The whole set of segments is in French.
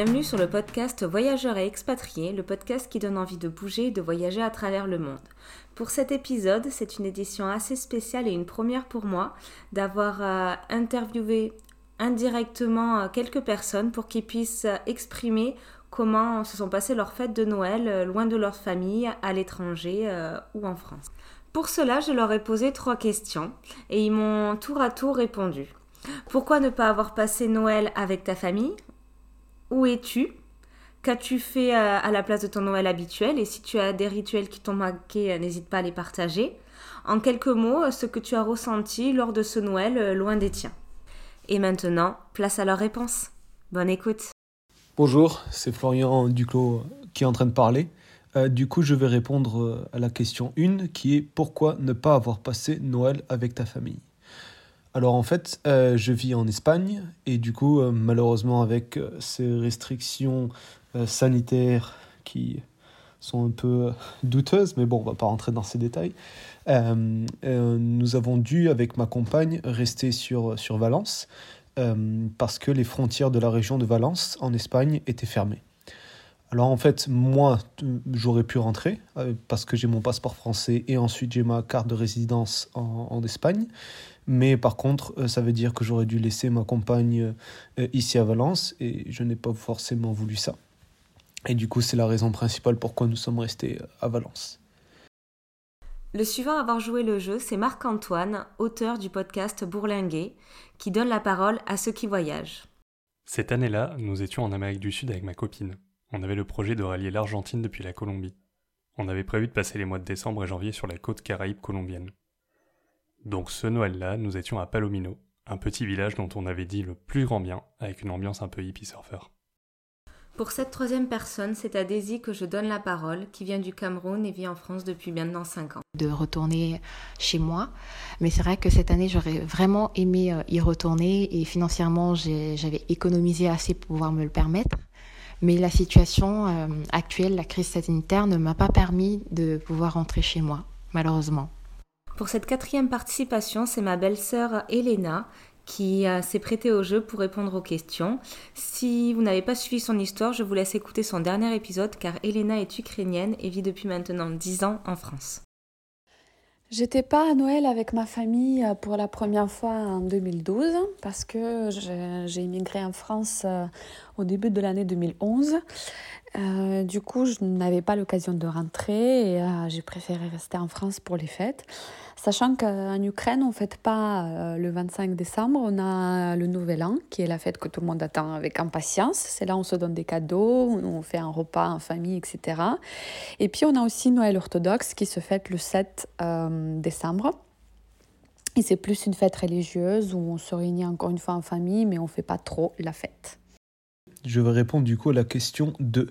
Bienvenue sur le podcast Voyageurs et expatriés, le podcast qui donne envie de bouger et de voyager à travers le monde. Pour cet épisode, c'est une édition assez spéciale et une première pour moi d'avoir euh, interviewé indirectement euh, quelques personnes pour qu'ils puissent euh, exprimer comment se sont passées leurs fêtes de Noël loin de leur famille, à l'étranger ou en France. Pour cela, je leur ai posé trois questions et ils m'ont tour à tour répondu. Pourquoi ne pas avoir passé Noël avec ta famille? Où es-tu? Qu'as-tu fait euh, à la place de ton Noël habituel? Et si tu as des rituels qui t'ont marqué, euh, n'hésite pas à les partager. En quelques mots, euh, ce que tu as ressenti lors de ce Noël loin des tiens. Et maintenant, place à leur réponse. Bonne écoute. Bonjour, c'est Florian Duclos qui est en train de parler. du coup, je vais répondre à la question 1 qui est pourquoi ne pas avoir passé Noël avec ta famille? Alors en fait, euh, je vis en Espagne et du coup, euh, malheureusement, avec euh, ces restrictions sanitaires qui sont un peu douteuses, mais bon, on va pas rentrer dans ces détails, nous avons dû, avec ma compagne, rester sur, Valence parce que les frontières de la région de Valence, en Espagne, étaient fermées. Alors en fait, moi, j'aurais pu rentrer parce que j'ai mon passeport français et ensuite j'ai ma carte de résidence en, en Espagne. Mais par contre, euh, ça veut dire que j'aurais dû laisser ma compagne euh, ici à Valence et je n'ai pas forcément voulu ça. Et du coup, c'est la raison principale pourquoi nous sommes restés euh, à Valence. Le suivant à avoir joué le jeu, c'est Marc-Antoine, auteur du podcast Bourlinguer, qui donne la parole à ceux qui voyagent. Cette année-là, nous étions en Amérique du Sud avec ma copine. On avait le projet de rallier l'Argentine depuis la Colombie. On avait prévu de passer les mois de décembre et janvier sur la côte caraïbe colombienne. Donc ce Noël-là, nous étions à Palomino, un petit village dont on avait dit le plus grand bien, avec une ambiance un peu hippie surfeur. Pour cette troisième personne, c'est à Daisy que je donne la parole, qui vient du Cameroun et vit en France depuis maintenant 5 ans. De retourner chez moi, mais c'est vrai que cette année, j'aurais vraiment aimé euh, y retourner et financièrement, j'avais économisé assez pour pouvoir me le permettre. Mais la situation euh, actuelle, la crise sanitaire, ne m'a pas permis de pouvoir rentrer chez moi, malheureusement. Pour cette quatrième participation, c'est ma belle-sœur Elena qui euh, s'est prêtée au jeu pour répondre aux questions. Si vous n'avez pas suivi son histoire, je vous laisse écouter son dernier épisode car Elena est ukrainienne et vit depuis maintenant 10 ans en France. J'étais pas à Noël avec ma famille euh, pour la première fois en 2012 parce que j'ai immigré en France euh, au début de l'année 2011 euh, du coup, je n'avais pas l'occasion de rentrer et euh, j'ai préféré rester en France pour les fêtes. Sachant qu'en Ukraine, on ne fête pas le 25 décembre, on a le Nouvel An, qui est la fête que tout le monde attend avec impatience. C'est là où on se donne des cadeaux, on fait un repas en famille, etc. Et puis on a aussi Noël orthodoxe qui se fête le 7 décembre. Et c'est plus une fête religieuse où on se réunit encore une fois en famille, mais on ne fait pas trop la fête. Je vais répondre du coup à la question de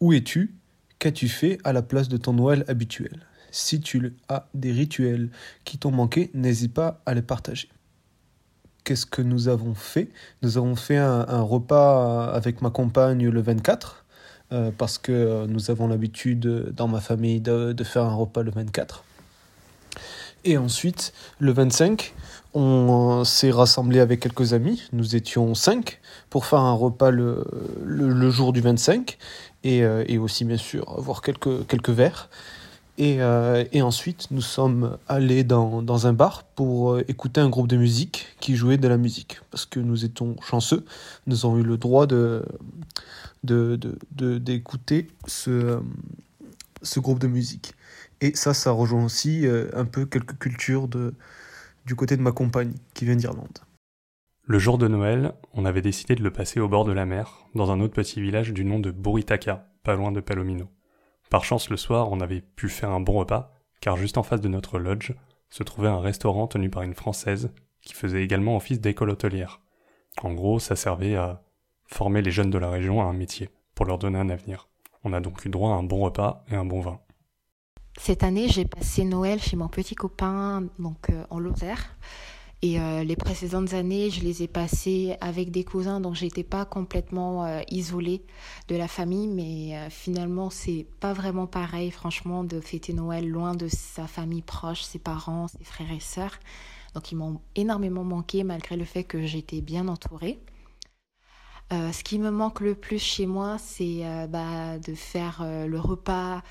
Où es-tu? Qu'as-tu fait à la place de ton Noël habituel? Si tu as des rituels qui t'ont manqué, n'hésite pas à les partager. Qu'est-ce que nous avons fait? Nous avons fait un, repas avec ma compagne le 24, euh, parce que nous avons l'habitude dans ma famille de, de faire un repas le 24. Et ensuite, le 25, on s'est rassemblé avec quelques amis. Nous étions cinq pour faire un repas le, le, jour du 25 et, euh, et, aussi, bien sûr, avoir quelques, quelques verres. Et, euh, et ensuite, nous sommes allés dans, dans, un bar pour euh, écouter un groupe de musique qui jouait de la musique. Parce que nous étions chanceux, nous avons eu le droit de, d'écouter de, de, ce, ce groupe de musique. Et ça, ça rejoint aussi euh, un peu quelques cultures du côté de ma compagne qui vient d'Irlande. Le jour de Noël, on avait décidé de le passer au bord de la mer, dans un autre petit village du nom de Buritaka, pas loin de Palomino. Par chance, le soir, on avait pu faire un bon repas, car juste en face de notre lodge se trouvait un restaurant tenu par une Française qui faisait également office d'école hôtelière. En gros, ça servait à former les jeunes de la région à un métier, pour leur donner un avenir. On a donc eu droit à un bon repas et un bon vin. Cette année, j'ai passé Noël chez mon petit copain, donc euh, en Lozère. Et euh, les précédentes années, je les ai passées avec des cousins, donc j'étais pas complètement euh, isolée de la famille, mais finalement, c'est pas vraiment pareil, franchement, de fêter Noël loin de sa famille proche, ses parents, ses frères et sœurs. Donc ils m'ont énormément manqué malgré le fait que j'étais bien entourée. Ce qui me manque le plus chez moi, c'est bah, de faire le repas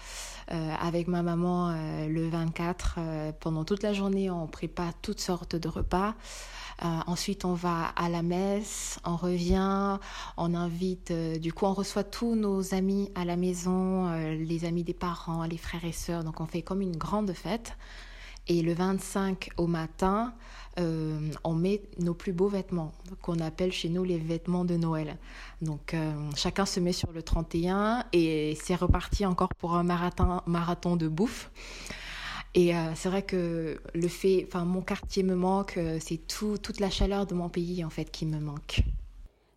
avec ma maman le 24. pendant toute la journée, on prépare toutes sortes de repas. Euh, ensuite, on va à la messe, on revient, on invite, euh, du coup, on reçoit tous nos amis à la maison, euh, les amis des parents, les frères et sœurs. Donc, on fait comme une grande fête. Et le 25 au matin, on met nos plus beaux vêtements, qu'on appelle chez nous les vêtements de Noël. Donc chacun se met sur le 31 et c'est reparti encore pour un marathon, de bouffe. Et euh, c'est vrai que le fait, enfin, mon quartier me manque, euh, c'est tout, toute la chaleur de mon pays en fait qui me manque.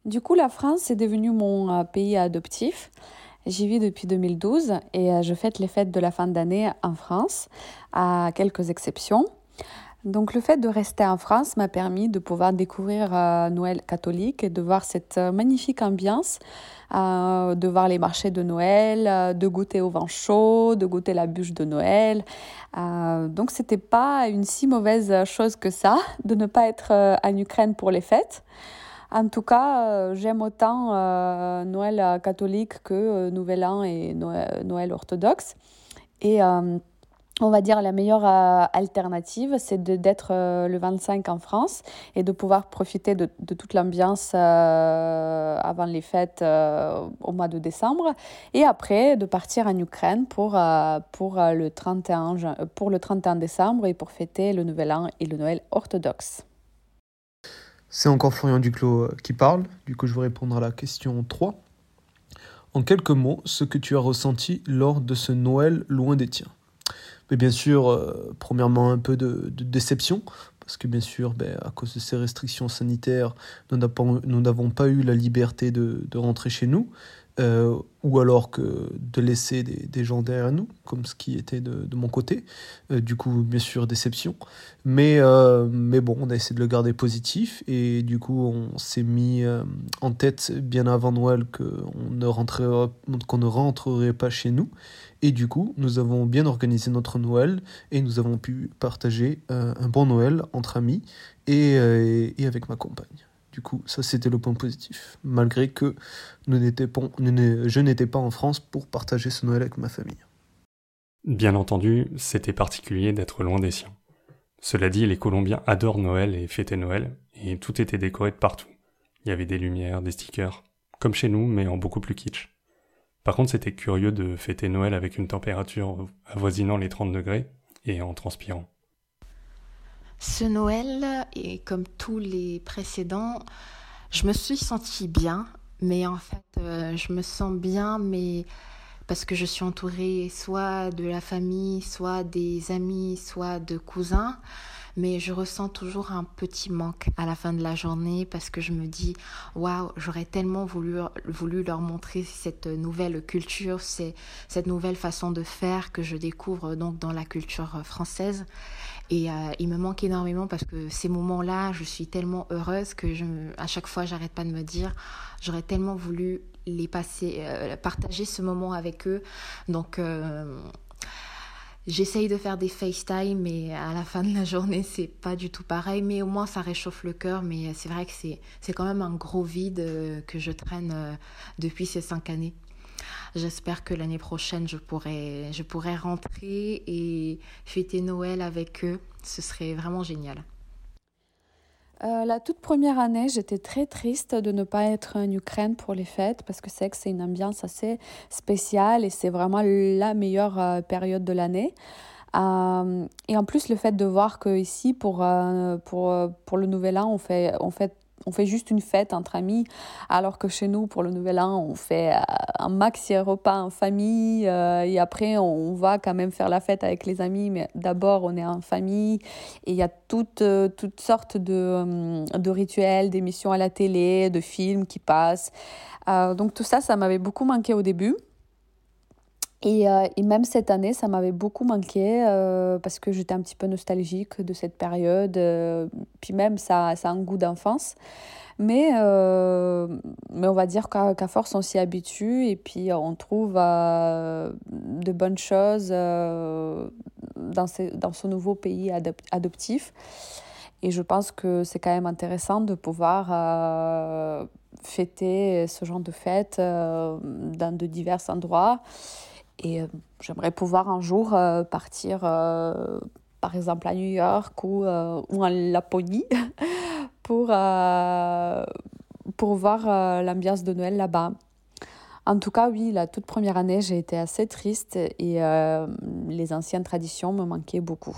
Du coup, la France est devenue mon euh, pays adoptif. J'y vis depuis 2012 et je fête les fêtes de la fin d'année en France, à quelques exceptions. Donc le fait de rester en France m'a permis de pouvoir découvrir euh, Noël catholique et de voir cette euh, magnifique ambiance, euh, de voir les marchés de Noël, de goûter au vin chaud, de goûter la bûche de Noël. donc c'était pas une si mauvaise chose que ça de ne pas être en Ukraine pour les fêtes. En tout cas, j'aime autant Noël catholique que Nouvel An et Noël, orthodoxe. Et on va dire la meilleure euh, alternative, c'est d'être euh, le 25 en France et de pouvoir profiter de, toute l'ambiance euh, avant les fêtes au mois de décembre et après de partir en Ukraine pour, pour, le 31, pour le 31 décembre et pour fêter le Nouvel An et le Noël orthodoxe. C'est encore Florian Duclos qui parle, du coup je vais répondre à la question 3. En quelques mots, ce que tu as ressenti lors de ce Noël loin des tiens. Mais bien sûr, euh, premièrement, un peu de, déception, parce que bien sûr, ben, à cause de ces restrictions sanitaires, nous n'avons pas eu la liberté de rentrer chez nous. Euh, ou alors que de laisser des, gens derrière nous, comme ce qui était de, mon côté. Euh, du coup, bien sûr, déception. Mais, euh, mais bon, on a essayé de le garder positif et du coup, on s'est mis en tête bien avant Noël qu'on ne, rentrerait, ne rentrerait pas chez nous. Et du coup, nous avons bien organisé notre Noël et nous avons pu partager un bon Noël entre amis et, et avec ma compagne. Du coup, ça c'était le point positif, malgré que je n'étais pas en France pour partager ce Noël avec ma famille. Bien entendu, c'était particulier d'être loin des siens. Cela dit, les Colombiens adorent Noël et fêter Noël, et tout était décoré de partout. Il y avait des lumières, des stickers, comme chez nous, mais en beaucoup plus kitsch. Par contre, c'était curieux de fêter Noël avec une température avoisinant les 30 degrés et en transpirant. Ce Noël, et comme tous les précédents, je me suis sentie bien, mais en fait, euh, je me sens bien, mais parce que je suis entourée soit de la famille, soit des amis, soit de cousins mais je ressens toujours un petit manque à la fin de la journée parce que je me dis waouh, j'aurais tellement voulu, voulu leur montrer cette nouvelle culture, cette nouvelle façon de faire que je découvre donc dans la culture française. Et euh, il me manque énormément parce que ces moments-là, je suis tellement heureuse que je, à chaque fois, j'arrête pas de me dire, j'aurais tellement voulu les passer, euh, partager ce moment avec eux. Donc, euh, J'essaye de faire des FaceTime, mais à la fin de la journée, c'est pas du tout pareil. Mais au moins, ça réchauffe le cœur. Mais c'est vrai que c'est, quand même un gros vide euh, que je traîne euh, depuis ces cinq années. J'espère que l'année prochaine, je pourrai, je pourrai rentrer et fêter Noël avec eux. Ce serait vraiment génial. Euh, la toute première année, j'étais très triste de ne pas être en Ukraine pour les fêtes parce que c'est que c'est une ambiance assez spéciale et c'est vraiment la meilleure euh, période de l'année. Euh, et en plus, le fait de voir qu'ici, pour, pour, pour le Nouvel An, on fait, on fait on fait juste une fête entre amis, alors que chez nous, pour le Nouvel An, on fait euh, un maxi repas en famille, euh, et après, on va quand même faire la fête avec les amis, mais d'abord, on est en famille, et il y a toutes, euh, toutes sortes de, de rituels, d'émissions à la télé, de films qui passent. donc tout ça, ça m'avait beaucoup manqué au début. Et, euh, et, même cette année, ça m'avait beaucoup manqué euh, parce que j'étais un petit peu nostalgique de cette période. Euh, puis même, ça, ça a un goût d'enfance. Mais, mais on va dire qu'à force, on s'y habitue et puis on trouve de bonnes choses dans, ce, dans ce nouveau pays adoptif. Et je pense que c'est quand même intéressant de pouvoir fêter ce genre de fête dans de divers endroits. Et j'aimerais pouvoir un jour partir, par exemple, à New York ou, ou en Laponie pour, pour voir l'ambiance de Noël là-bas. En tout cas, oui, la toute première année, j'ai été assez triste et euh, les anciennes traditions me manquaient beaucoup.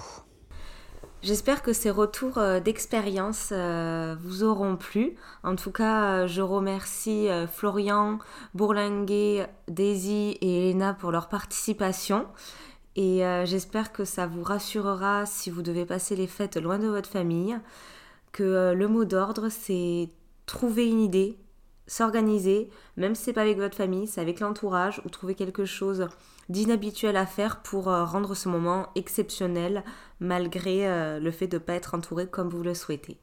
J'espère que ces retours euh, d'expérience euh, vous auront plu. En tout cas, je remercie Florian, Bourlinguet, Daisy et Elena pour leur participation. Et j'espère que ça vous rassurera si vous devez passer les fêtes loin de votre famille, que le mot d'ordre, c'est trouver une idée, s'organiser, même si c'est pas avec votre famille, c'est avec l'entourage ou trouver quelque chose d'inhabituel à faire pour euh, rendre ce moment exceptionnel malgré euh, le fait de ne pas être entouré comme vous le souhaitez.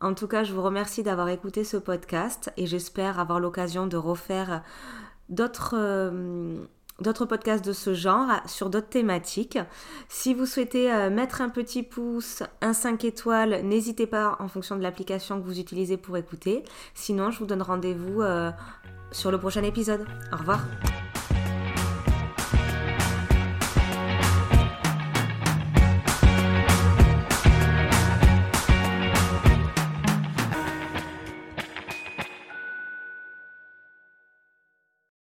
En tout cas, je vous remercie d'avoir écouté ce podcast et j'espère avoir l'occasion de refaire d'autres euh, d'autres podcasts de ce genre sur d'autres thématiques. Si vous souhaitez euh, mettre un petit pouce, un 5 étoiles, n'hésitez pas en fonction de l'application que vous utilisez pour écouter. Sinon, je vous donne rendez-vous euh, sur le prochain épisode. Au revoir.